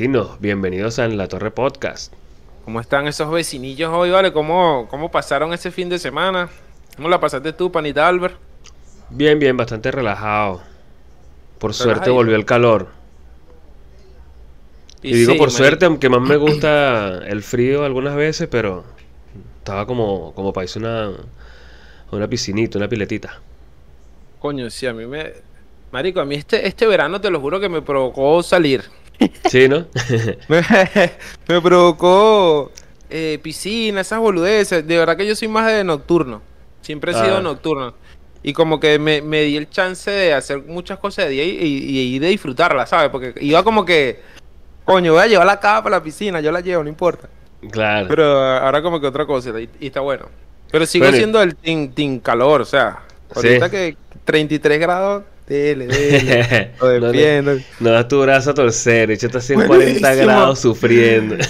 Vecinos, bienvenidos a En la Torre Podcast. ¿Cómo están esos vecinillos hoy, vale? ¿Cómo, cómo pasaron ese fin de semana? ¿Cómo la pasaste tú, panita Albert? Bien, bien, bastante relajado. Por suerte volvió el calor. Y, digo sí, por suerte, aunque más me gusta el frío algunas veces, pero estaba como, como para irse una, una piscinita, una piletita. Coño, sí, a mí me... Marico, a mí este, este verano te lo juro que me provocó salir. ¿Sí, no? me, me provocó eh, piscina, esas boludeces. De verdad que yo soy más de nocturno. Siempre he sido Ah. nocturno. Y como que me, me di el chance de hacer muchas cosas de día y, y- y de disfrutarlas, ¿sabes? Porque iba como que, coño, voy a llevar la capa para la piscina, yo la llevo, no importa. claro. Pero ahora como que otra cosa y, y está bueno. Pero sigo Bueno, siendo el team, team calor, o sea, Sí. ahorita que 33 grados, dele, dele. lo No, no. das tu brazo a torcer, échate así en Buenísimo. 40 grados sufriendo.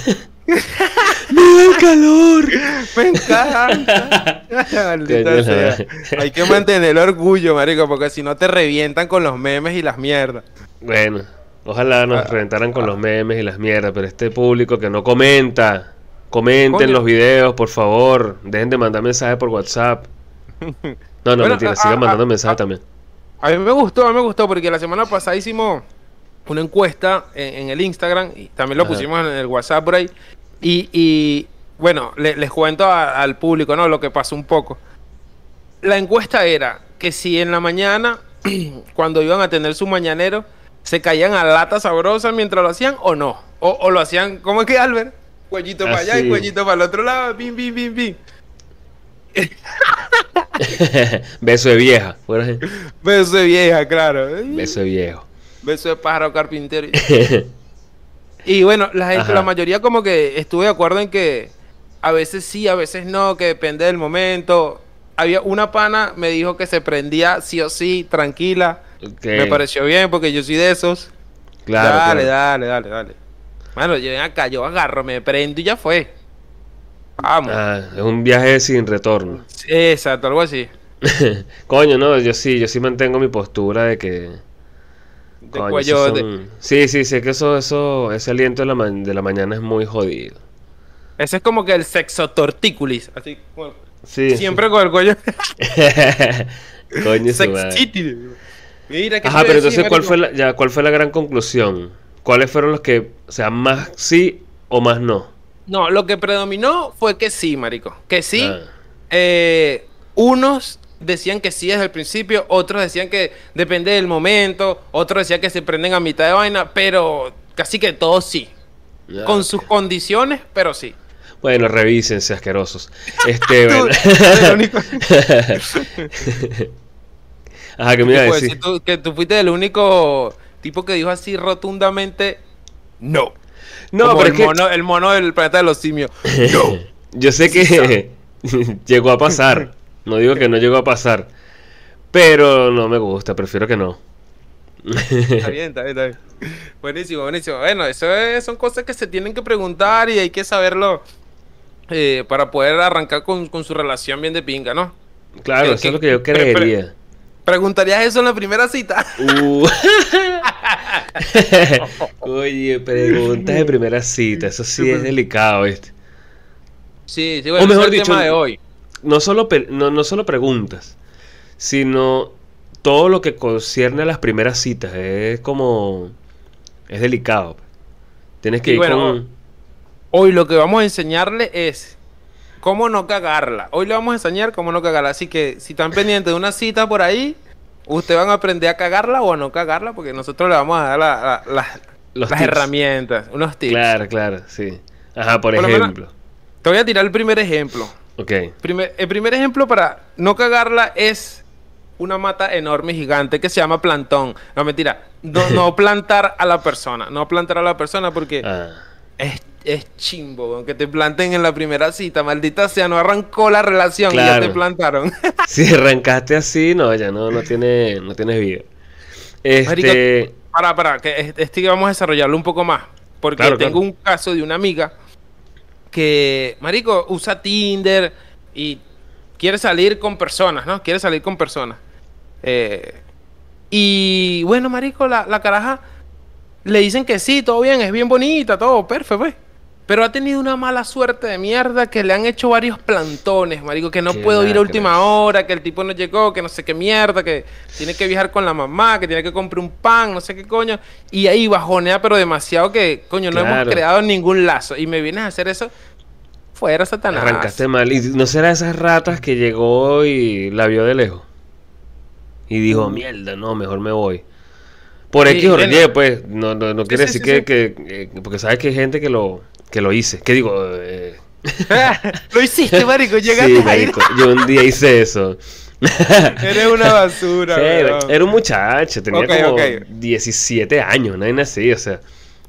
¡Me da el calor! Me encanta. Maldita sea. Hay que mantener el orgullo, marico, porque si no te revientan con los memes y las mierdas. Bueno, ojalá nos Ah, reventaran con los memes y las mierdas, pero este público que no comenta, comenten Coño. los videos, por favor, dejen de mandar mensajes por WhatsApp. No, no, Bueno, mentira, ah, sigan ah, mandando ah, mensajes también. A mí me gustó, a mí me gustó, porque la semana pasada hicimos una encuesta en, en el Instagram y también lo Ajá. pusimos en el WhatsApp por ahí. Y, y, bueno, le- les cuento a- al público, ¿no? Lo que pasó un poco. La encuesta era que si en la mañana, cuando iban a tener su mañanero, se caían a lata sabrosa mientras lo hacían o no. O, o lo hacían, ¿cómo es que Albert? Cuellito para allá y cuellito para el otro lado, bim, bim, bim, bim. Beso de vieja. Beso de vieja, claro. Beso de viejo. Beso de pájaro carpintero. Y bueno, la gente, Ajá. la mayoría como que estuve de acuerdo en que a veces sí, a veces no, que depende del momento. Había una pana me dijo que se prendía sí o sí, tranquila. Me pareció bien porque yo soy de esos. Claro, dale, claro. dale, dale, dale. Mano, yo ven acá, yo agarro, me prendo y ya fue. Vamos. Ah, es un viaje sin retorno. Exacto, algo así. Coño, no, yo sí, yo sí mantengo mi postura de que... De coño, cuello de- son- Sí, sí, sé que eso, eso, ese aliento de la, ma- de la mañana es muy jodido. Ese es como que el sexo tortículis. Así, Sí. siempre con el cuello. Coño. Mira, ¿qué Ajá, pero entonces, ¿cuál fue, la, ya, ¿cuál fue la gran conclusión? ¿Cuáles fueron los que, o sea, más sí o más no? No, lo que predominó fue que sí, marico. Que sí. Ah, Eh, unos decían que sí desde el principio, otros decían que depende del momento, otros decían que se prenden a mitad de vaina, pero casi que todos sí. Con sus condiciones, pero sí. Bueno, revísense, asquerosos. Este, Tú- bueno. eres el único- Ajá, que me iba a decir. decir tú, que tú fuiste el único tipo que dijo así rotundamente no. No, Como pero el, es que mono, el mono del planeta de los simios. No. yo sé que llegó a pasar. No digo que no llegó a pasar. Pero no me gusta, prefiero que no. Está bien, está bien, está bien. Buenísimo, buenísimo. Bueno, eso es- son cosas que se tienen que preguntar y hay que saberlo eh, para poder arrancar con, con su relación bien de pinga, ¿no? Claro, Que- eso que- es lo que yo pero- pero- creería. ¿Preguntarías eso en la primera cita? Uh. Oye, preguntas de primera cita, eso sí es delicado, ¿viste? Sí, sí, bueno, O mejor es el dicho, tema de hoy. No solo, no, no solo preguntas, sino todo lo que concierne a las primeras citas. Es como... Es delicado. Tienes que Y ir bueno, con... Hoy lo que vamos a enseñarle es cómo no cagarla. Hoy le vamos a enseñar cómo no cagarla. Así que si están pendientes de una cita por ahí, ustedes van a aprender a cagarla o a no cagarla porque nosotros le vamos a dar la- la- la- Los las tips. herramientas, unos tips. Claro, claro, sí. Ajá, por, Por lo menos- ejemplo. Te voy a tirar el primer ejemplo. Ok. Primer- el primer ejemplo para no cagarla es una mata enorme gigante que se llama plantón. No, mentira. No, no plantar a la persona. No plantar a la persona porque Ah. es, es chimbo, weón, que te planten en la primera cita. Maldita sea, no arrancó la relación y ya te plantaron. Si arrancaste así, no, ya no, no tiene, no tienes vida. Este... para, para, que es- este que vamos a desarrollarlo un poco más. Porque Claro, tengo claro. un caso de una amiga que, marico, usa Tinder y quiere salir con personas, ¿no? Quiere salir con personas. Eh, y bueno, marico, la, la caraja le dicen que sí, todo bien, es bien bonita, todo perfecto, pues. Pero ha tenido una mala suerte de mierda que le han hecho varios plantones, marico, que no Qué puedo ir a última hora, que el tipo no llegó, que no sé qué mierda, que tiene que viajar con la mamá, que tiene que comprar un pan, no sé qué coño. Y ahí bajonea, pero demasiado que, coño, no hemos creado ningún lazo. Y me vienes a hacer eso, fuera Satanás. Arrancaste mal. ¿Y no será esas ratas que llegó y la vio de lejos? Y dijo, Mm. mierda, no, mejor me voy. Por Sí, X o. Y, pues, no, no, no quiere sí, decir que, que- que- Porque sabes que hay gente que lo, que lo hice. ¿Qué digo? Eh, Lo hiciste, marico, llegaste sí, marico, yo un día hice eso. Eres una basura, Sí, era un muchacho, tenía como ok. 17 años, nadie así, o sea.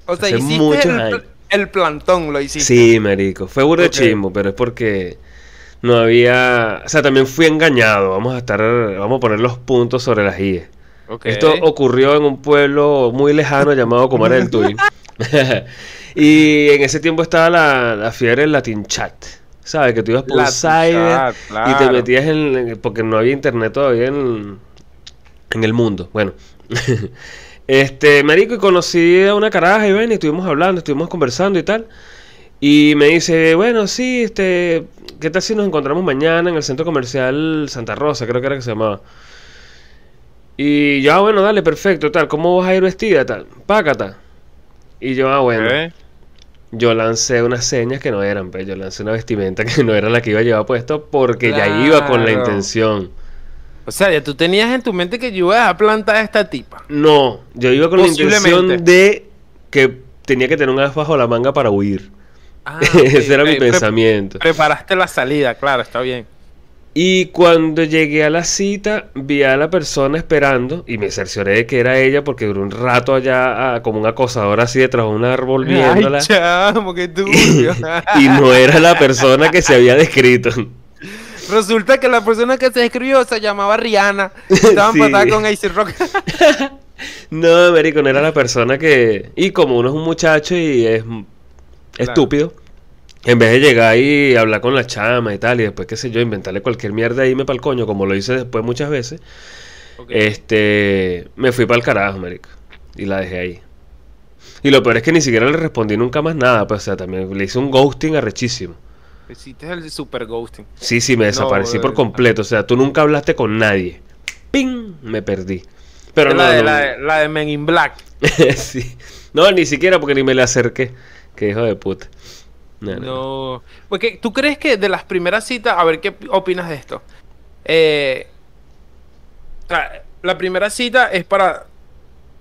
O sea, hiciste muchos el, años. el plantón, lo hiciste. Sí, marico. Fue burro de Ok. chimbo, pero es porque no había. O sea, también fui engañado. Vamos a estar. Vamos a poner los puntos sobre las IE. Ok. Esto ocurrió en un pueblo muy lejano llamado Comar del Tuy. y en ese tiempo estaba la, la fiebre del Latin Chat. ¿Sabes? Que tú ibas por un chat, y te claro. metías en. Porque no había internet todavía en, en el mundo. Bueno. Este, marico, y conocí a una caraja y ven, y estuvimos hablando, estuvimos conversando y tal. Y me dice, bueno, sí, este, ¿qué tal si nos encontramos mañana en el centro comercial Santa Rosa, creo que era que se llamaba? Y yo, ah, bueno, dale, perfecto, tal, ¿cómo vas a ir vestida, tal? Pácata. Y yo, ah, bueno. Yo lancé unas señas que no eran, pues, yo lancé una vestimenta que no era la que iba a llevar puesto porque ya iba con la intención. O sea, ya tú tenías en tu mente que yo iba a plantar a esta tipa. No, yo iba con la intención de que tenía que tener un as bajo la manga para huir. Ah, Ese era mi. Pre- pensamiento. preparaste la salida, claro, está bien. Y cuando llegué a la cita, vi a la persona esperando y me cercioré de que era ella porque duró un rato allá ah, como un acosador así detrás de un árbol viéndola. Ay, chamo, qué turbio. y no era la persona que se había descrito. Resulta que la persona que se escribió se llamaba Rihanna. Estaba Sí. empatada con AC Rock. No, Américo, no era la persona que... Y como uno es un muchacho y es estúpido, en vez de llegar y hablar con la chama y tal, y después, qué sé yo, inventarle cualquier mierda y irme para el coño, como lo hice después muchas veces, este... Me fui para el carajo, Américo. Y la dejé ahí. Y lo peor es que ni siquiera le respondí nunca más nada, pues, o sea, también le hice un ghosting arrechísimo. Hiciste el super ghosting. Sí, sí, me No, desaparecí por completo, o sea, tú nunca hablaste con nadie. ¡Ping! Me perdí. Pero no, la, de, no- la, de, la de Men in Black. sí. No, ni siquiera porque ni me le acerqué. Qué hijo de puta. No, no, no. No. Porque tú crees que de las primeras citas, a ver qué opinas de esto. Eh, la primera cita es para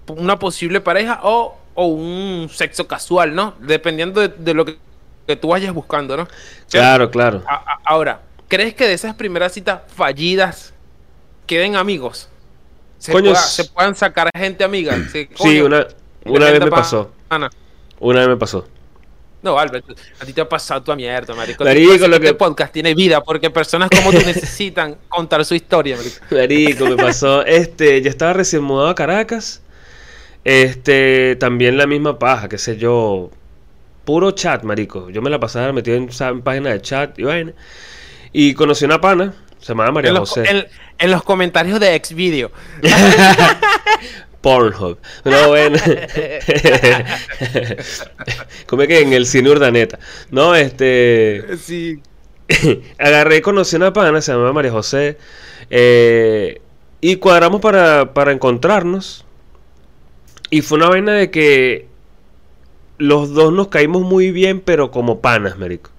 una posible pareja o, o un sexo casual, ¿no? Dependiendo de, de lo que, que tú vayas buscando, ¿no? Claro, claro. A- a- ahora, ¿crees que de esas primeras citas fallidas queden amigos? Se, Coño, pueda- s- se puedan sacar gente amiga. Se- Sí, coño, una, una vez me pa- pasó. Una vez me pasó. No, Albert, a ti te ha pasado tu mierda, marico. Marico, lo este que- podcast tiene vida porque personas como tú necesitan contar su historia, marico. Marico, me pasó. Este, yo estaba recién mudado a Caracas. Este, también la misma paja, qué sé yo. Puro chat, marico. Yo me la pasaba metido en, en páginas de chat y vaina. Y conocí una pana, se llamaba María En los, José. en- en los comentarios de Xvideo. Pornhub. No, bueno. Como que en el cine Urdaneta. No, este. Sí. Agarré y conocí una pana, se llama María José. eh, y cuadramos para, para encontrarnos. Y fue una vaina de que los dos nos caímos muy bien, pero como panas, marico.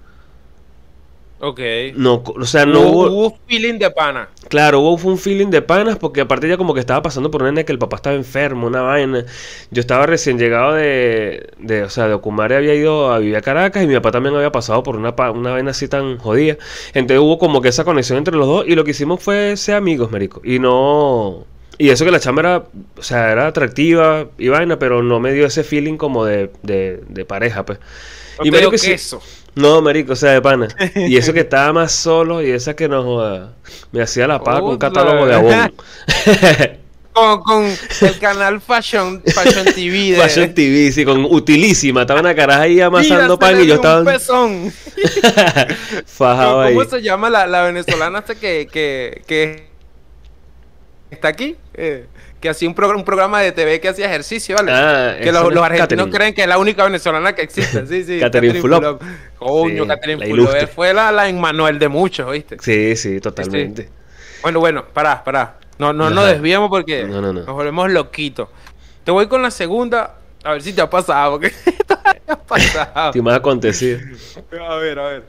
Ok. No, o sea, no hubo, hubo. hubo feeling de pana. Claro, hubo un feeling de panas porque aparte ya como que estaba pasando por una nena que el papá estaba enfermo, una vaina. Yo estaba recién llegado de, de o sea, de Ocumare había ido a vivir a Caracas y mi papá también había pasado por una, una vaina así tan jodida. Entonces hubo como que esa conexión entre los dos y lo que hicimos fue ser amigos, marico. Y no... Y eso que la chama era, o sea, era atractiva y vaina, pero no me dio ese feeling como de, de, de pareja, pues. No y te dio marico, sí- queso. No, marico, o sea, de pana. Y eso que estaba más solo y esa que nos joda, me hacía la paga con un catálogo de abón. Con, con el canal Fashion, Fashion TV de... Fashion TV, sí, con utilísima. Estaba una caraja ahí amasando Mira, pan y yo dio un estaba pezón. fajado ahí. ¿Cómo se llama la, la venezolana hasta que, que, que está aquí? Eh, que hacía un, programa, un programa de TV que hacía ejercicio, ¿vale? Ah, que los, no argentinos Catherine. creen que es la única venezolana que existe. Sí, sí. Catherine Fulop. Coño, Sí, Catherine Fulop. Fue la, la Emmanuel de muchos, ¿viste? Sí, sí, totalmente. Bueno, bueno, pará, pará. No, no Ajá. nos desviamos porque No, no, no. nos volvemos loquitos. Te voy con la segunda, a ver si te ha pasado, porque todavía ha pasado. ¿Qué más ha acontecido? A ver, a ver.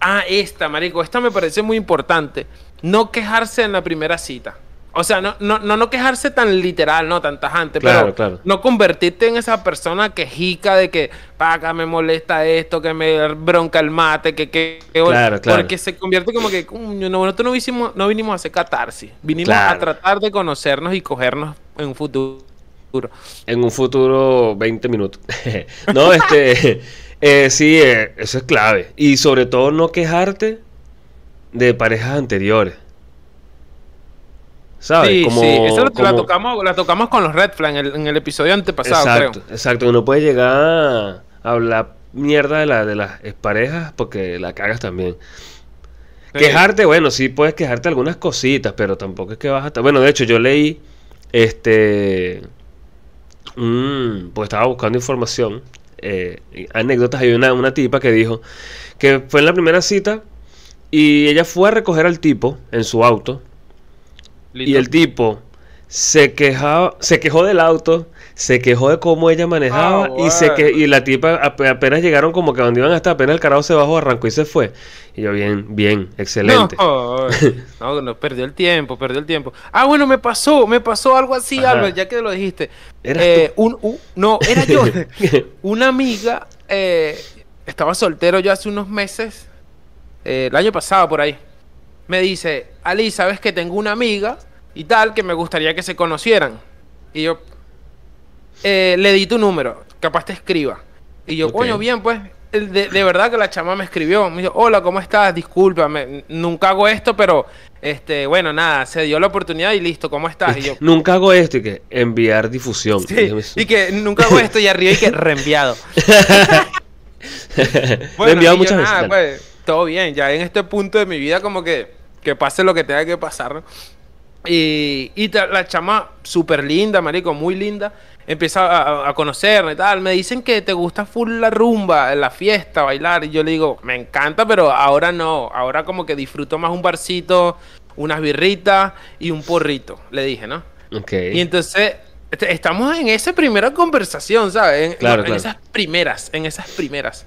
Ah, esta, marico, esta me parece muy importante. No quejarse en la primera cita. O sea, no, no, no, no quejarse tan literal, no tan tajante, Claro, pero claro. no convertirte en esa persona quejica de que, paga, me molesta esto, que me bronca el mate, que, que, que- Claro, claro. porque se convierte como que, no, nosotros no vinimos, no vinimos a hacer catarsis, vinimos a tratar de conocernos y cogernos en un futuro. En un futuro 20 minutos. no, este. eh, sí, eh, eso es clave. Y sobre todo no quejarte de parejas anteriores. ¿Sabes? Sí, Como- sí, esa la, la como- tocamos, la tocamos con los Red Flag en el, en el episodio antepasado, Exacto, creo. exacto. Uno puede llegar a hablar mierda de, la, de las parejas porque la cagas también. Sí. Quejarte, bueno, sí puedes quejarte algunas cositas, pero tampoco es que vas a... Bueno, de hecho, yo leí, este... pues estaba buscando información, eh, anécdotas, hay una, una tipa que dijo que fue en la primera cita y ella fue a recoger al tipo en su auto y el tipo se quejaba, se quejó del auto, se quejó de cómo ella manejaba Ah, y se que y la tipa ap- apenas llegaron como que donde iban hasta apenas el carajo se bajó, arrancó y se fue. Y yo bien, bien, excelente. No, no, no, perdió el tiempo, perdió el tiempo. Ah, bueno, me pasó, me pasó algo así, Ajá. Albert, ya que lo dijiste. ¿Eras Eh, un, un- no, era yo. Una amiga, eh, estaba soltero yo hace unos meses, eh, el año pasado por ahí. Me dice, Ali, ¿sabes que tengo una amiga y tal que me gustaría que se conocieran? Y yo, eh, le di tu número, capaz te escriba. Y yo, Ok. coño, bien, pues. De, de verdad que la chama me escribió. Me dijo, hola, ¿cómo estás? Discúlpame, nunca hago esto, pero, este, bueno, nada, se dio la oportunidad y listo, ¿cómo estás? Y yo, Nunca hago esto y que enviar difusión. sí, y que nunca hago esto y arriba y que reenviado. Le he Bueno, enviado yo, muchas veces. nada, pues, todo bien, ya en este punto de mi vida como que, que pase lo que tenga que pasar. Y, y la chama súper linda, marico, muy linda, empieza a, a- conocerme y tal, me dicen que te gusta full la rumba, la fiesta, bailar, y yo le digo, me encanta, pero ahora no, ahora como que disfruto más un barcito, unas birritas y un porrito, le dije, ¿no? Ok. Y entonces est- estamos en esa primera conversación, ¿sabes? En, Claro, en claro. esas primeras, en esas primeras.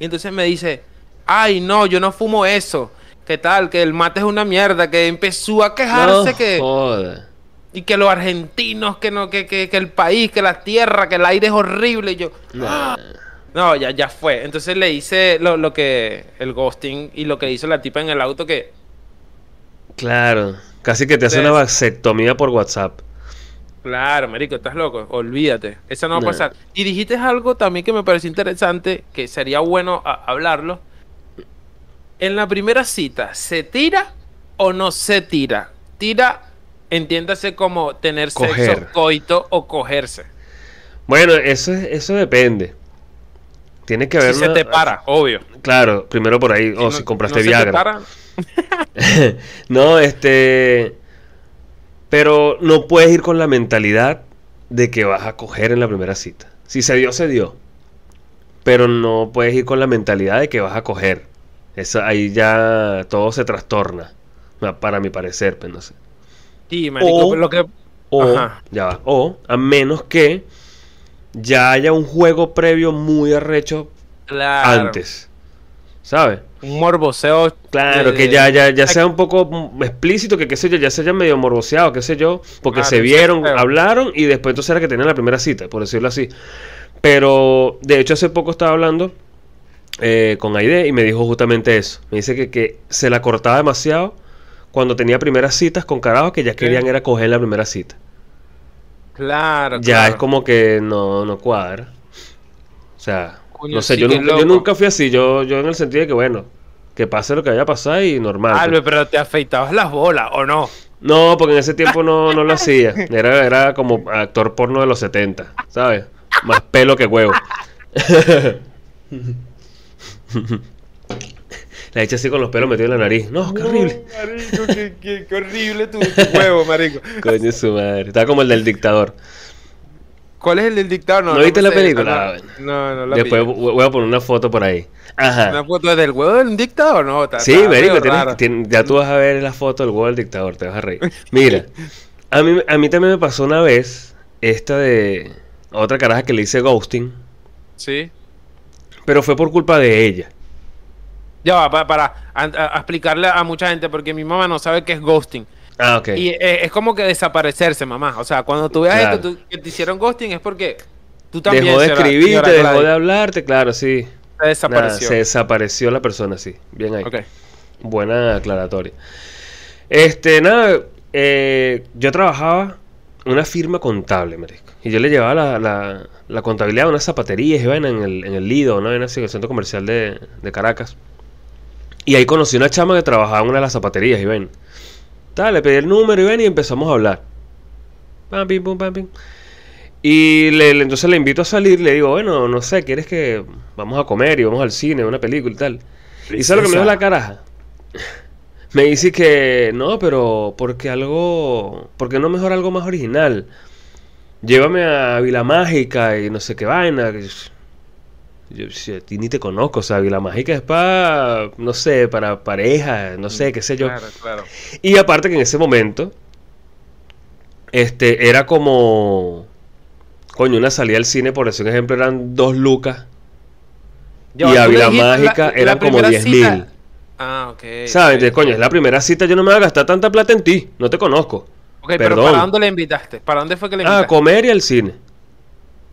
Y entonces me dice, ay, no, yo no fumo eso. ¿Qué tal? Que el mate es una mierda. Que empezó a quejarse No que... joda. Y que los argentinos, que no, que, que, que el país, que la tierra, que el aire es horrible. Y yo, Nah. no, ya, ya fue. Entonces le hice lo, lo que, el ghosting y lo que hizo la tipa en el auto que, Claro. Casi que te hace una vasectomía por WhatsApp. Claro, marico, estás loco. Olvídate. Eso no va a pasar. Y dijiste algo también que me pareció interesante, que sería bueno hablarlo. En la primera cita, ¿se tira o no se tira? Tira, entiéndase como tener Coger. sexo, coito o cogerse. Bueno, eso, es- eso depende. Tiene que Si haber se una- te para, obvio. Claro, primero por ahí. O no- si compraste no se te Viagra. para, no, este. Pero no puedes ir con la mentalidad de que vas a coger en la primera cita. Si se dio, se dio. Pero no puedes ir con la mentalidad de que vas a coger. Eso, ahí ya todo se trastorna. Para mi parecer, pues no sé. Sí, marico, O- lo que... O, ya va, o a menos que ya haya un juego previo muy arrecho Claro. antes. ¿Sabes? Un morboseo. Claro, de- que ya, ya, ya sea un poco explícito, que qué sé yo, ya se haya medio morboseado, qué sé yo, porque Claro, se vieron, hablaron y después entonces era que tenían la primera cita, por decirlo así. Pero de hecho hace poco estaba hablando eh, con Aide y me dijo justamente eso. Me dice que, que se la cortaba demasiado cuando tenía primeras citas con carajos que ya querían era coger la primera cita. Claro, Ya claro. es como que no, no cuadra. O sea, Coño, no sé, sí, yo, nunca, yo nunca fui así, yo, yo en el sentido de que bueno, que pase lo que vaya a pasar y normal. pues. Albert, pero te afeitabas las bolas, ¿o no? No, porque en ese tiempo no, no lo hacía. Era, era como actor porno de los 70, ¿sabes? Más pelo que huevo. La hecha así con los pelos metidos en la nariz. No, qué horrible. marico, qué, qué- qué horrible tu, tu huevo, marico. Coño, su madre. Está como el del dictador. ¿Cuál es el del dictador? ¿No viste la sé, película? No, no, no la Después voy a poner una foto por ahí. Ajá. Una foto del huevo del dictador, no. Está, Sí, marico, tienes- ya tú vas a ver la foto del huevo del dictador, te vas a reír. Mira, a mí, a mí también me pasó una vez esta de otra caraja que le hice ghosting, Sí. Pero fue por culpa de ella. Ya va, para, para a- a- a explicarle a mucha gente, porque mi mamá no sabe qué es ghosting. Ah, ok. Y eh, es como que desaparecerse, mamá. O sea, cuando tú veas Claro. esto, que te hicieron ghosting es porque tú también. Dejó de escribirte, señora dejó Gladys, de hablarte, claro, sí. Se desapareció. Se desapareció la persona, sí. Bien ahí. Ok. Buena aclaratoria. Este, nada, eh, yo trabajaba en una firma contable, marico. Y yo le llevaba la, la- la contabilidad a unas zapaterías, iban en el, en el Lido, ¿no? En el centro comercial de, de Caracas. Y ahí conocí una chama que trabajaba en una de las zapaterías, y ven. Tal, le pedí el número y ven y empezamos a hablar. Pam, pim, pum, pam, pim. Y le, le- entonces le invito a salir, le digo, bueno, no sé, ¿quieres que vamos a comer y vamos al cine, una película y tal? ¿Y sabes lo que me dijo la caraja? Me dice que no, pero porque algo, porque no mejor algo más original. Llévame a Vila Mágica y no sé qué vaina. Yo, a ti ni te conozco, o sea, Vila Mágica es para, no sé, para pareja, no sé, qué sé yo. Claro, claro. Y aparte que en ese momento, este, era como, coño, una salida al cine, por decir un ejemplo, eran dos lucas. Y a Vila la- Mágica la como primera 10 cita- mil. Ah, ok. ¿Sabes? ok. Entonces, coño, es la primera cita, yo no me voy a gastar tanta plata en ti, no te conozco. Ok, pero Perdón. ¿para dónde le invitaste? ¿Para dónde fue que le Ah, invitaste? a comer y al cine.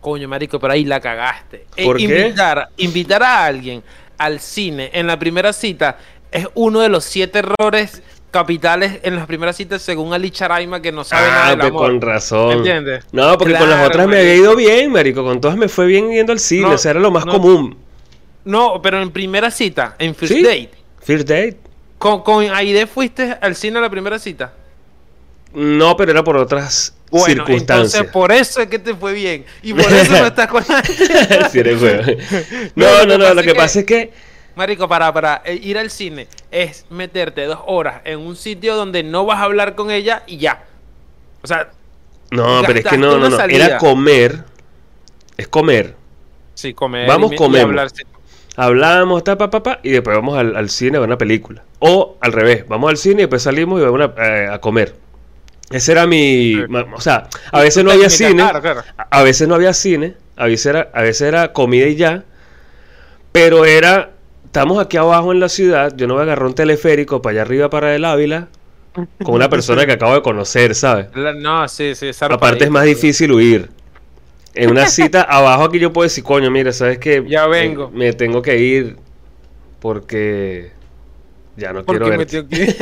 Coño, marico, pero ahí la cagaste. Eh, ¿Por qué? Invitar, invitar a alguien al cine en la primera cita es uno de los siete errores capitales en las primeras citas según Ali Charaima que no sabe nada Ah, del pues amor. con razón. ¿Entiendes? No, porque con las otras me había ido bien, marico. Con todas me fue bien yendo al cine. No, o sea, era lo más no. común. No, pero en primera cita, en first ¿Sí? date. First date. ¿Con, con Aide fuiste al cine a la primera cita? No, pero era por otras Bueno, circunstancias. entonces por eso es que te fue bien. Y por eso no estás con Sí, eres. No, No, no, Lo que pasa es que. Marico, para, para eh, ir al cine es meterte dos horas en un sitio donde no vas a hablar con ella y ya. O sea, No, pero es que no, no, no. salida. Era comer. Es comer. sí, comer. Vamos, hablar, sí. Hablamos, ta, pa, pa, pa, y después vamos al, al cine a ver una película. O al revés, vamos al cine y después salimos y vamos una- eh, a comer. Ese era mi... Sí. O sea, a veces no había cine. claro, claro. A, veces no había cine. A veces, era, a veces era comida y ya. Pero era... Estamos aquí abajo en la ciudad. Yo no voy a agarrar un teleférico para allá arriba para el Ávila. Con una persona que acabo de conocer, ¿sabes? No, sí, sí. Aparte es más difícil huir. En una cita abajo aquí yo puedo decir, coño, mira, ¿sabes qué? Ya vengo. Me, me tengo que ir porque ya no quiero que-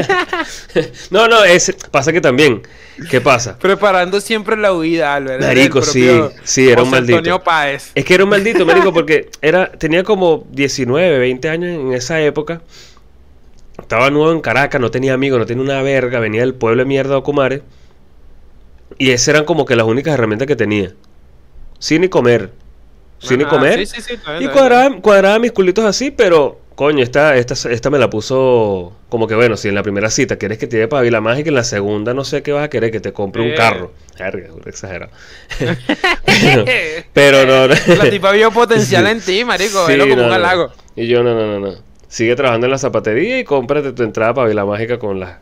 No, no, es, pasa que también, ¿qué pasa? Preparando siempre la huida, Albert. Marico, sí, sí, era un maldito. Antonio Páez. Es que era un maldito, marico, porque era, tenía como 19, 20 años en esa época. Estaba nuevo en Caracas, no tenía amigos, no tenía una verga, venía del pueblo de mierda de Ocumare. Y esas eran como que las únicas herramientas que tenía. Cine y comer. Y Ah, comer. Sí, sí, sí. Y cuadraba, cuadraba mis culitos así, pero coño, esta, esta, esta me la puso como que bueno, si en la primera cita quieres que te lleve para Vila Mágica, en la segunda no sé qué vas a querer, que te compre un Eh. carro. Verga, exagerado. pero, pero no, no. La tipa vio potencial en ti, marico. Sí, como no, un no. halago. Y yo, no, no, no, no. Sigue trabajando en la zapatería y cómprate tu entrada para Vila Mágica con las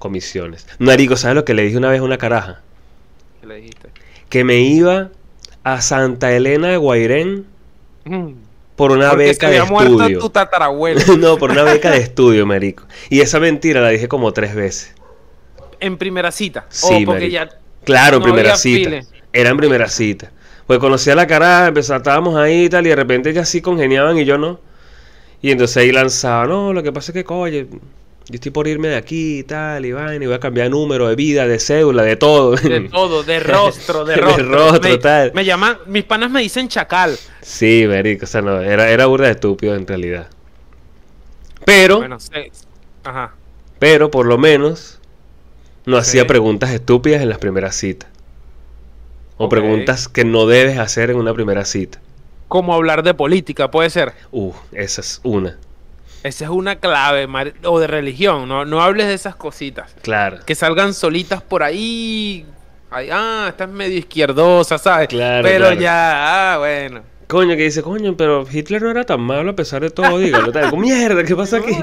comisiones. Marico, ¿sabes lo que le dije una vez a una caraja? ¿Qué le dijiste? Que me iba a Santa Elena de Guairén por una Porque se beca de muerto estudio. tu tatarabuelo. no, por una beca de estudio, marico. Y esa mentira la dije como tres veces. en primera cita. Sí, o porque ya. Claro, en No primera cita. file. Era en primera cita. Pues conocí a la cara, empezó, estábamos ahí y tal, y de repente ellas sí congeniaban y yo no. Y entonces ahí lanzaba, no, lo que pasa es que, coño, yo estoy por irme de aquí y tal, y vaina, y voy a cambiar de número, de vida, de cédula, de todo. De todo, de rostro, de De rostro. rostro, me, tal. me llaman, mis panas me dicen chacal. sí, marico, o sea, no, era, era burda de estúpido en realidad. Pero, Bueno, sí. Ajá. pero por lo menos no hacía preguntas estúpidas en las primeras citas. O preguntas que no debes hacer en una primera cita. Como hablar de política, puede ser. Uh, esa es una. Esa es una clave, o de religión, no, no hables de esas cositas. Claro. Que salgan solitas por ahí. Ay, ah, estás medio izquierdosa, ¿sabes? Claro, Pero claro. ya, ah, bueno. Coño, que dice, coño, pero Hitler no era tan malo a pesar de todo, dígalo. Tal. Mierda, ¿qué pasa aquí?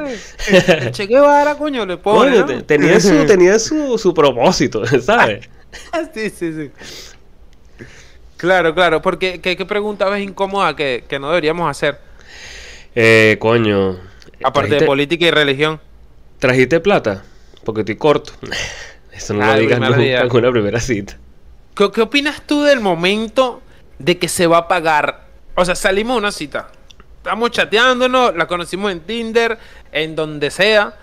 Che Guevara, coño, le pone. Coño, tenía su, tenía su, su propósito, ¿sabes? sí, sí, sí. Claro, claro, porque ¿qué, qué pregunta ves incómoda que, que no deberíamos hacer? Eh, coño. Aparte de ¿trajiste- política y religión. ¿Trajiste plata? Porque estoy corto. Eso no lo Ay, digas nunca en una primera cita. ¿Qué, qué opinas tú del momento de que se va a pagar? O sea, salimos a una cita. Estamos chateándonos, la conocimos en Tinder, en donde sea.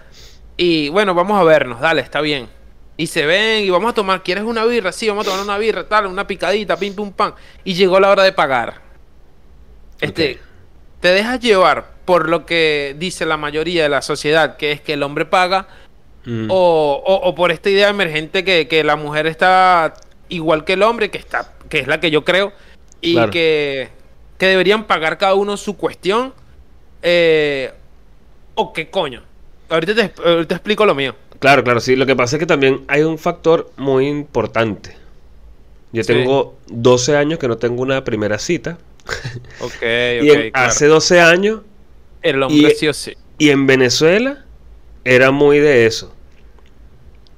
Y bueno, vamos a vernos, dale, está bien. Y se ven y vamos a tomar, ¿quieres una birra? Sí, vamos a tomar una birra, tal, una picadita, pim pum pam. Y llegó la hora de pagar. Este, te dejas llevar por lo que dice la mayoría de la sociedad, que es que el hombre paga, Mm. o, o- o por esta idea emergente que, que la mujer está igual que el hombre, que está, que es la que yo creo, y Claro. que, que deberían pagar cada uno su cuestión. eh, o qué coño. Ahorita te, te explico lo mío. Claro, claro, sí. Lo que pasa es que también hay un factor muy importante. Yo Sí. tengo 12 años que no tengo una primera cita. Ok, y en- hace 12 años, El hombre y- sí o sí. y en Venezuela, era muy de eso.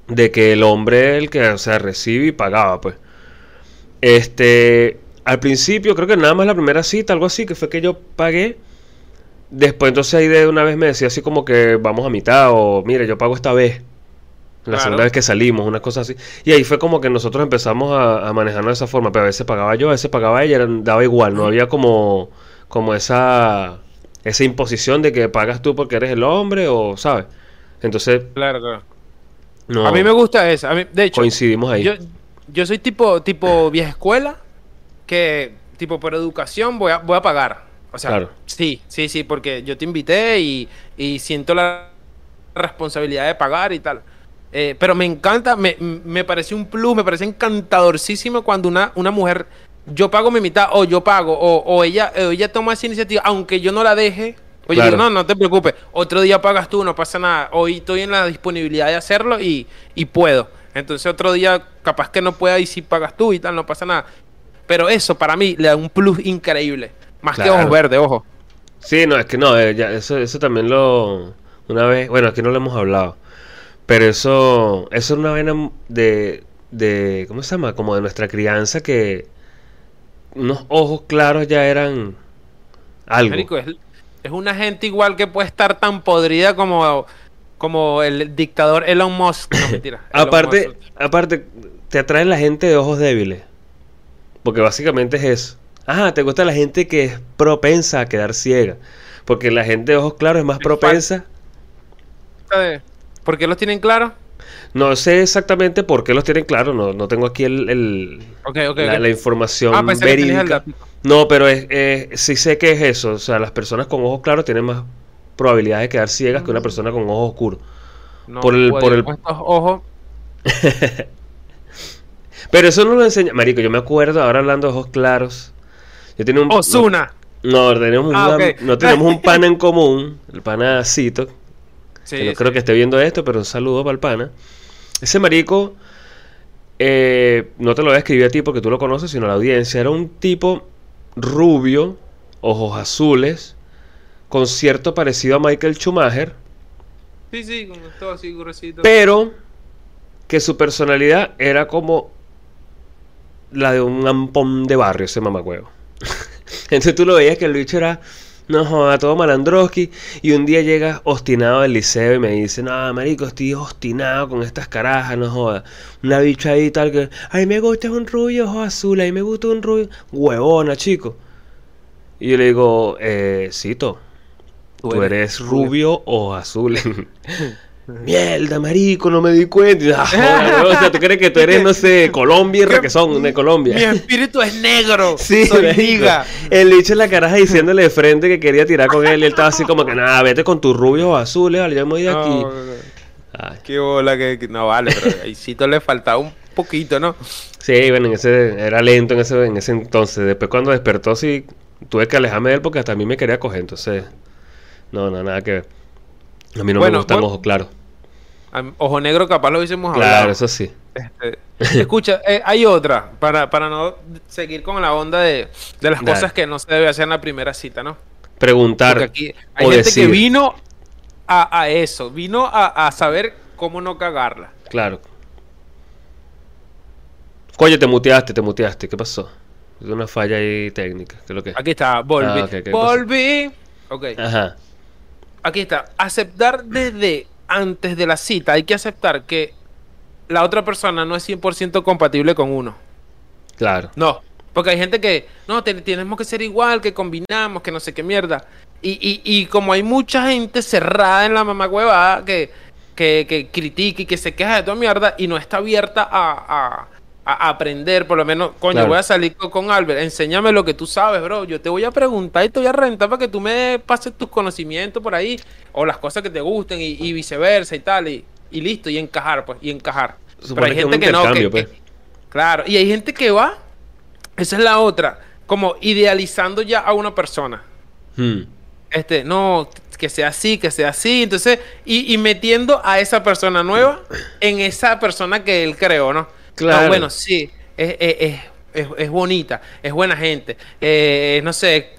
De que el hombre el que, o sea, recibe y pagaba, pues. Este, al principio, creo que nada más la primera cita, algo así, que fue que yo pagué. Después, entonces ahí de una vez me decía así como que vamos a mitad, o mire, yo pago esta vez. La Claro. segunda vez que salimos, una cosa así. Y ahí fue como que nosotros empezamos a, a manejarnos de esa forma. Pero a veces pagaba yo, a veces pagaba ella, daba igual. No había como, como esa, esa imposición de que pagas tú porque eres el hombre, o, ¿sabes? Entonces, Claro, claro. no A mí me gusta eso. A mí, de hecho, coincidimos ahí. Yo, yo soy tipo, tipo vieja escuela, que tipo por educación voy a, voy a pagar. O sea, Claro. sí, sí, sí, porque yo te invité y, y siento la responsabilidad de pagar y tal. Eh, pero me encanta, me, me parece un plus, me parece encantadorcísimo cuando una, una mujer, yo pago mi mitad o yo pago, o, o ella, o ella toma esa iniciativa, aunque yo no la deje. Oye, Claro. digo, no, no te preocupes, otro día pagas tú, no pasa nada. Hoy estoy en la disponibilidad de hacerlo y, y puedo. Entonces otro día capaz que no pueda y si pagas tú y tal, no pasa nada. Pero eso para mí le da un plus increíble. Más que ojos verdes, ojo. Sí, no, es que no, eh, ya, eso, eso también lo... Una vez, bueno, aquí no lo hemos hablado, pero eso, eso es una vena de, de, ¿cómo se llama? Como de nuestra crianza que unos ojos claros ya eran algo. Marico, es, es una gente igual que puede estar tan podrida como, como el dictador Elon Musk. No, mentira. Elon Aparte, Musk. aparte, te atrae la gente de ojos débiles, porque básicamente es eso. Ah, te gusta la gente que es propensa a quedar ciega, porque la gente de ojos claros es más propensa... ¿Por qué los tienen claro? No sé exactamente por qué los tienen claro, no, no tengo aquí el, la, información Ah, verídica. No, pero es, es- sí sé que es eso. O sea, las personas con ojos claros tienen más probabilidades de quedar ciegas que una persona con ojos oscuros. No, por el- por el- ojos. Pero eso no lo enseña. Marico, yo me acuerdo, ahora hablando de ojos claros. Yo tenía un. Osuna. No, no, tenemos, Ah, una- no tenemos un pana en común, el pana Cito, Sí, que no sí. creo que esté viendo esto, pero un saludo para el pana. Ese marico, eh, no te lo voy a escribir a ti porque tú lo conoces, sino a la audiencia. Era un tipo rubio, ojos azules, con cierto parecido a Michael Schumacher, Sí, sí, con todo así gruesito. pero que su personalidad era como la de un ampón de barrio, ese mamacuevo. Entonces tú lo veías que el bicho era, no joda, todo malandroski. Y un día llega obstinado del liceo y me dice, no, marico, estoy obstinado con estas carajas, no joda. Una bicha ahí tal que, ay, me gusta un rubio ojo azul, ay, me gusta un rubio, huevona, chico. Y yo le digo, eh, Cito, tú, eres, rubio o azul. Mierda, marico, no me di cuenta. Ah, joder, o sea, tú crees que tú eres, no sé, Colombia y Requesón, de Colombia. Mi espíritu es negro. Sí, soy liga. El bicho en la caraja diciéndole de frente que quería tirar con él y él estaba así como que, nada, vete con tus rubios azules, vale, yo me voy de aquí. No. Ay, Qué bola que, no vale, pero ahí sí le faltaba un poquito, ¿no? Sí, bueno, en ese, era lento en ese, en ese entonces. Después cuando despertó, sí, tuve que alejarme de él porque hasta a mí me quería coger, entonces, no, no, nada que ver. A mí no Bueno, me gustan bueno. ojos claros. Ojo negro capaz lo hubiésemos Claro, hablado. eso sí. Este, escucha, eh, hay otra, para, para no seguir con la onda de, de las Dale. cosas que no se debe hacer en la primera cita, ¿no? Preguntar Porque aquí hay o gente decir. que vino a, a eso, vino a, a saber cómo no cagarla. Claro. Coño, te muteaste, te muteaste. ¿Qué pasó? Es una falla ahí técnica. ¿Qué es lo que? Aquí está, volví. Ah, ok, ¿qué volví. Ok, Ajá. Aquí está. Aceptar desde antes de la cita. Hay que aceptar que la otra persona no es 100% compatible con uno. Claro. No, porque hay gente que, no, te- tenemos que ser igual, que combinamos, que no sé qué mierda. Y, y, y como hay mucha gente cerrada en la mamá huevada que, que, que critica y que se queja de toda mierda y no está abierta a, a- a aprender, por lo menos, coño, Claro. voy a salir con, Albert, enséñame lo que tú sabes, bro. Yo te voy a preguntar y te voy a rentar para que tú me pases tus conocimientos por ahí o las cosas que te gusten y, y viceversa y tal. Y, y listo, y encajar, pues, y encajar. Supone que es un no, que, que- pues. Claro, y hay gente que va, esa es la otra, como idealizando ya a una persona. Hmm. Este, no, que sea así, que sea así, entonces, y, y metiendo a esa persona nueva en esa persona que él creó, ¿no? Claro. No, bueno, sí, es, es, es, es- bonita, es buena gente, eh, no sé,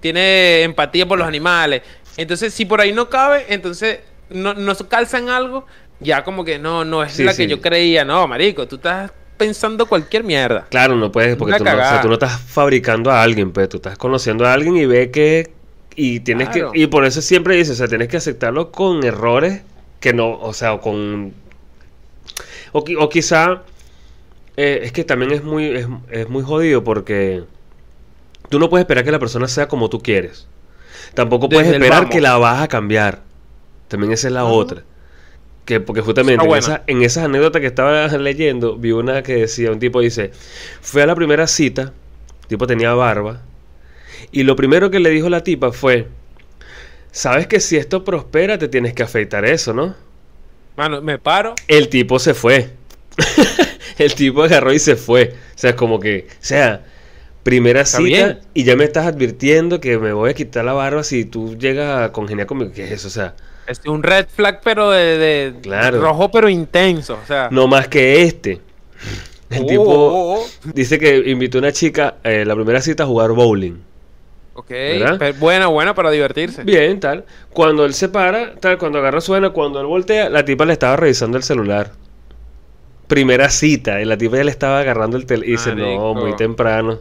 tiene empatía por los animales. Entonces, si por ahí no cabe, entonces no, no calza en algo, ya como que no, no es Sí, la sí. que yo creía. No, marico, tú estás pensando cualquier mierda. Claro, no puedes, porque tú no, o sea, cagada. tú no estás fabricando a alguien, pues tú estás conociendo a alguien y ve que. Y tienes Claro. que. Y por eso siempre dices, o sea, tienes que aceptarlo con errores que no. O sea, o con. O, o quizá. Eh, es que también es muy, es, es muy jodido porque. Tú no puedes esperar que la persona sea como tú quieres. Tampoco puedes Desde esperar que la vas a cambiar. También esa es la otra. Que porque justamente en, esa- en esas anécdotas que estaba leyendo, vi una que decía, un tipo dice, fue a la primera cita, el tipo tenía barba, y lo primero que le dijo la tipa fue, sabes que si esto prospera te tienes que afeitar eso, ¿no? Mano, me paro. El tipo se fue. el tipo agarró y se fue. O sea, como que, o sea, primera Está cita bien. y ya me estás advirtiendo que me voy a quitar la barba si tú llegas a congeniar conmigo. ¿Qué es eso? O sea, Es un red flag, pero de, de Claro. rojo, pero intenso. O sea, no más que este. El Oh, tipo oh, oh. dice que invitó a una chica eh, la primera cita a jugar bowling. Ok, pero bueno, bueno para divertirse. Bien, tal. Cuando él se para, tal, cuando agarra su vena, cuando él voltea, la tipa le estaba revisando el celular. Primera cita, y la tipa ya le estaba agarrando el teléfono. Y dice, no, muy temprano.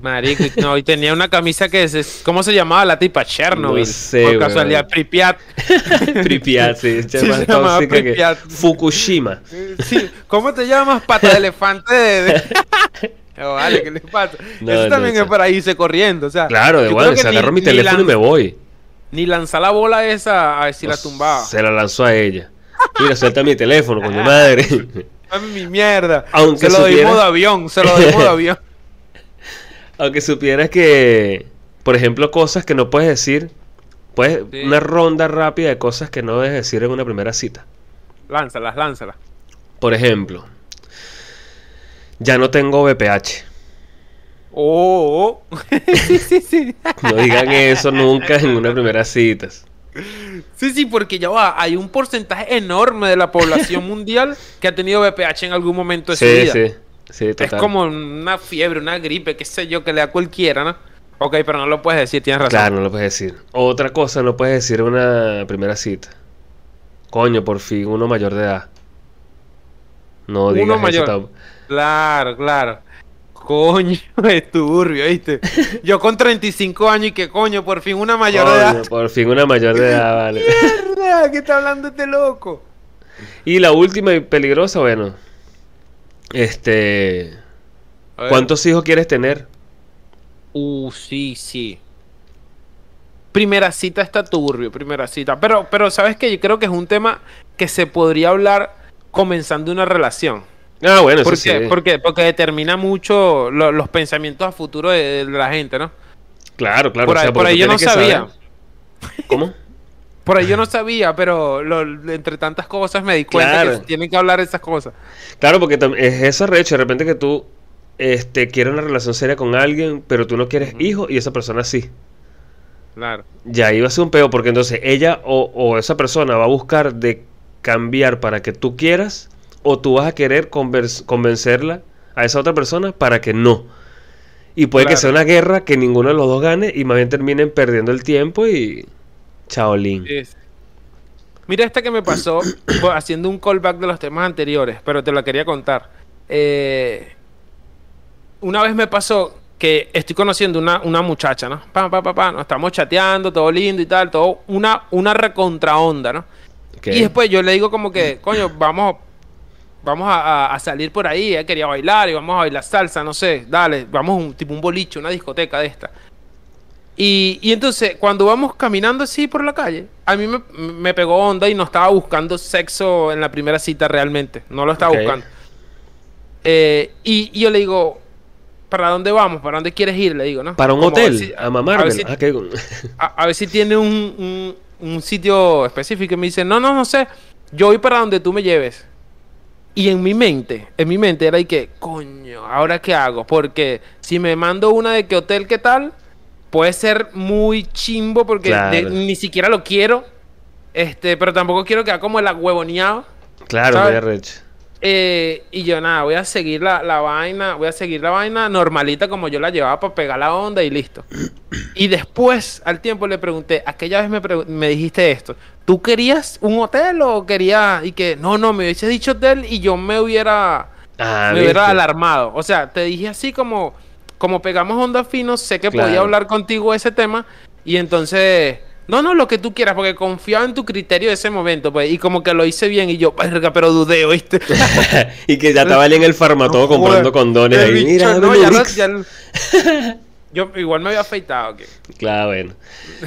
Marico, no, y tenía una camisa que es, ¿cómo se llamaba la tipa? Chernobyl. No sé, Por casualidad, Pripyat. Pripyat, sí, Sí, se llamaba tóxica que Pripyat. Fukushima. Sí, ¿Cómo te llamas? Pata de elefante de... Oh, vale, ¿qué le pasa? No, Eso también es para irse corriendo, o sea. Claro, de bueno, se agarró mi teléfono y me voy. Ni lanza la bola esa a ver si la tumbaba. Se la lanzó a ella. Mira, suelta mi teléfono, coño madre. Dame mi mierda. Aunque se lo doy supiera- modo avión, se lo doy modo avión. Aunque supieras que, por ejemplo, cosas que no puedes decir, puedes, Sí. una ronda rápida de cosas que no debes decir en una primera cita. Lánzalas, lánzalas. Por ejemplo, ya no tengo BPH. Oh, oh. sí, sí, sí. No digan eso nunca en una primera cita. Sí, sí, porque ya va, hay un porcentaje enorme de la población mundial que ha tenido VPH en algún momento de su Sí, vida. sí, sí, Es como una fiebre, una gripe, qué sé yo, que le da a cualquiera, ¿no? Ok, pero no lo puedes decir, tienes razón. Claro, no lo puedes decir. Otra cosa no puedes decir una primera cita. Coño, por fin, uno mayor de edad. No Uno digas mayor. eso. Claro, claro. Coño, es turbio, ¿viste? Yo con 35 años y que coño, por fin una mayor de edad. por fin una mayor de edad, vale. Mierda, ¿qué está hablando este loco? Y la última y peligrosa, bueno. Este. ¿Cuántos hijos quieres tener? Uh, sí, sí. Primera cita está turbio, primera cita. Pero, pero sabes que yo creo que es un tema que se podría hablar comenzando una relación. Ah, bueno, eso ¿Por qué? ¿Por qué? Porque determina mucho lo- los pensamientos a futuro de, de la gente, ¿no? Claro, claro. por o ahí, sea, por porque ahí yo no sabía. saber- ¿Cómo? Por ahí yo no sabía, pero lo- entre tantas cosas me di cuenta Claro. que tienen que hablar esas cosas. Claro, porque es esa recho. De repente que tú este, quieres una relación seria con alguien, pero tú no quieres Ujú. hijos y esa persona sí. Claro. ya iba a ser un peo, porque entonces ella o, o esa persona va a buscar de cambiar para que tú quieras, o tú vas a querer convencerla a esa otra persona para que no. Y puede que sea una guerra que ninguno de los dos gane y más bien terminen perdiendo el tiempo y. Chaolín. Es- Mira esta que me pasó bo- haciendo un callback de los temas anteriores, pero te la quería contar. Eh, una vez me pasó que estoy conociendo una, una muchacha, ¿no? Pa, pa, pa, pa, nos estamos chateando, todo lindo y tal, todo una, una recontra onda, ¿no? Y después yo le digo como que, coño, vamos, vamos a, a- a salir por ahí, ella quería bailar y vamos a bailar salsa, no sé, dale, vamos a un tipo un boliche, una discoteca de esta. Y, y entonces, cuando vamos caminando así por la calle, a mí me, me pegó onda y no estaba buscando sexo en la primera cita realmente, no lo estaba Ok. buscando. Eh, y, y yo le digo, ¿para dónde vamos? ¿Para dónde quieres ir? Le digo, ¿no? Para un Como hotel, si- a mamármelo. a ver si- Ah, a, a ver si tiene un, un- un sitio específico. Y me dice, no, no, no sé. Yo voy para donde tú me lleves. Y en mi mente, en mi mente era y que, coño, ¿ahora qué hago? Porque si me mando una de qué hotel, qué tal, puede ser muy chimbo porque Claro. de- ni siquiera lo quiero. Este, pero tampoco quiero quedar como el agüevoneado. Claro, arrecho. Eh, y yo nada, voy a seguir la, la vaina, voy a seguir la vaina normalita como yo la llevaba para pegar la onda y listo. Y después, al tiempo, le pregunté, aquella vez me, me dijiste esto, ¿tú querías un hotel o querías? Y que, no, no, me hubiese dicho hotel y yo me hubiera, Ah, me hubiera alarmado. O sea, te dije así como, como pegamos onda fino, sé que podía hablar contigo ese tema y entonces... No, no, lo que tú quieras, porque confiaba en tu criterio de ese momento, pues, y como que lo hice bien, y yo, pero dudé, ¿oíste? y que ya estaba en el No, comprando joder. condones ahí. bicho, Mira, no, ya Lurix. ya Yo igual me había afeitado. Claro, bueno.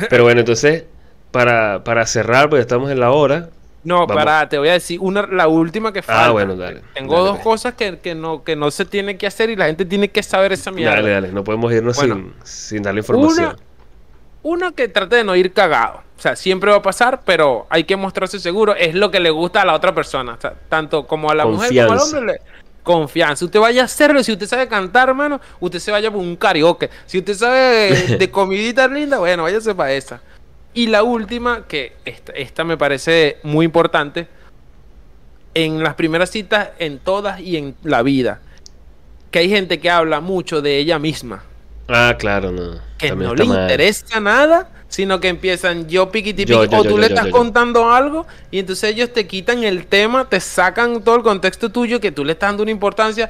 Pero bueno, entonces, para, para cerrar, porque estamos en la hora. No, Vamos. para, te voy a decir una, la última que falta. Ah, bueno, dale. Tengo Dale, dos pues. cosas que, que no, que no se tiene que hacer y la gente tiene que saber esa mierda. Dale, dale. No podemos irnos Bueno. sin, sin darle información. Una, una que trate de no ir cagado. O sea, siempre va a pasar, pero hay que mostrarse seguro. Es lo que le gusta a la otra persona. O sea, tanto como a la mujer como al hombre. le- Confianza. Usted vaya a hacerlo. Si usted sabe cantar, hermano, usted se vaya por un karaoke. Si usted sabe de, de comidita linda, bueno, váyase para esa. Y la última, que esta, esta me parece muy importante. En las primeras citas, en todas y en la vida. Que hay gente que habla mucho de ella misma Ah, claro, no. que También no le mal. interesa nada, sino que empiezan yo piquiti piqui, o tú yo, le yo, estás yo, contando algo y entonces ellos te quitan el tema, te sacan todo el contexto tuyo que tú le estás dando una importancia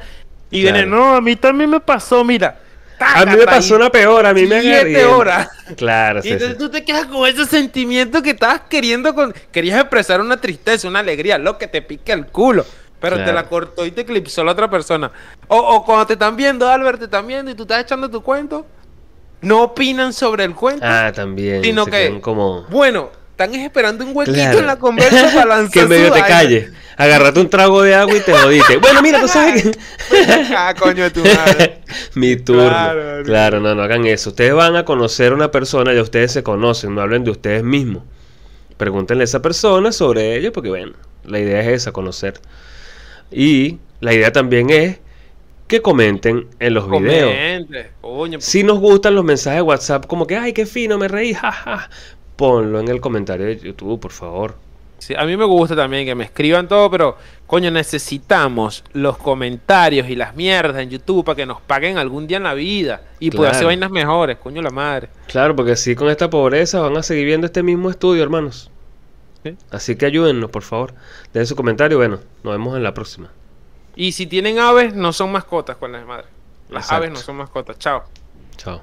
y Claro. vienen, no, a mí también me pasó, mira. A mí me pasó una peor, a mí me Siete horas. Claro, Y sí, entonces sí. tú te quedas con ese sentimiento que estabas queriendo con... Querías expresar una tristeza, una alegría, lo que te pica el culo. Pero te la cortó y te eclipsó la otra persona. O, o cuando te están viendo, Albert, te están viendo y tú estás echando tu cuento. No opinan sobre el cuento. Ah, también. Sino se que- como. Bueno, están esperando un huequito Claro. en la conversa para lanzar que medio te calles. Agarrate un trago de agua y te jodiste. bueno, mira, tú sabes que. Ah, coño de tu madre. Mi turno. Claro, Claro, no. no, hagan eso. Ustedes van a conocer a una persona, ya ustedes se conocen, no hablen de ustedes mismos. Pregúntenle a esa persona sobre ella, porque bueno, la idea es esa, conocer. Y la idea también es que comenten en los videos. Coño, Si nos gustan los mensajes de WhatsApp, como que, ay, qué fino, me reí, jaja. Ponlo en el comentario de YouTube, por favor. Sí, a mí me gusta también que me escriban todo, pero coño, necesitamos los comentarios y las mierdas en YouTube para que nos paguen algún día en la vida y poder hacer Claro. vainas mejores, coño la madre. Claro, porque así con esta pobreza van a seguir viendo este mismo estudio, hermanos. Sí. Así que ayúdennos, por favor. Dejen su comentario. Bueno, nos vemos en la próxima. Y si tienen aves, no son mascotas con las madres. Las Exacto. aves no son mascotas. Chao. Chao.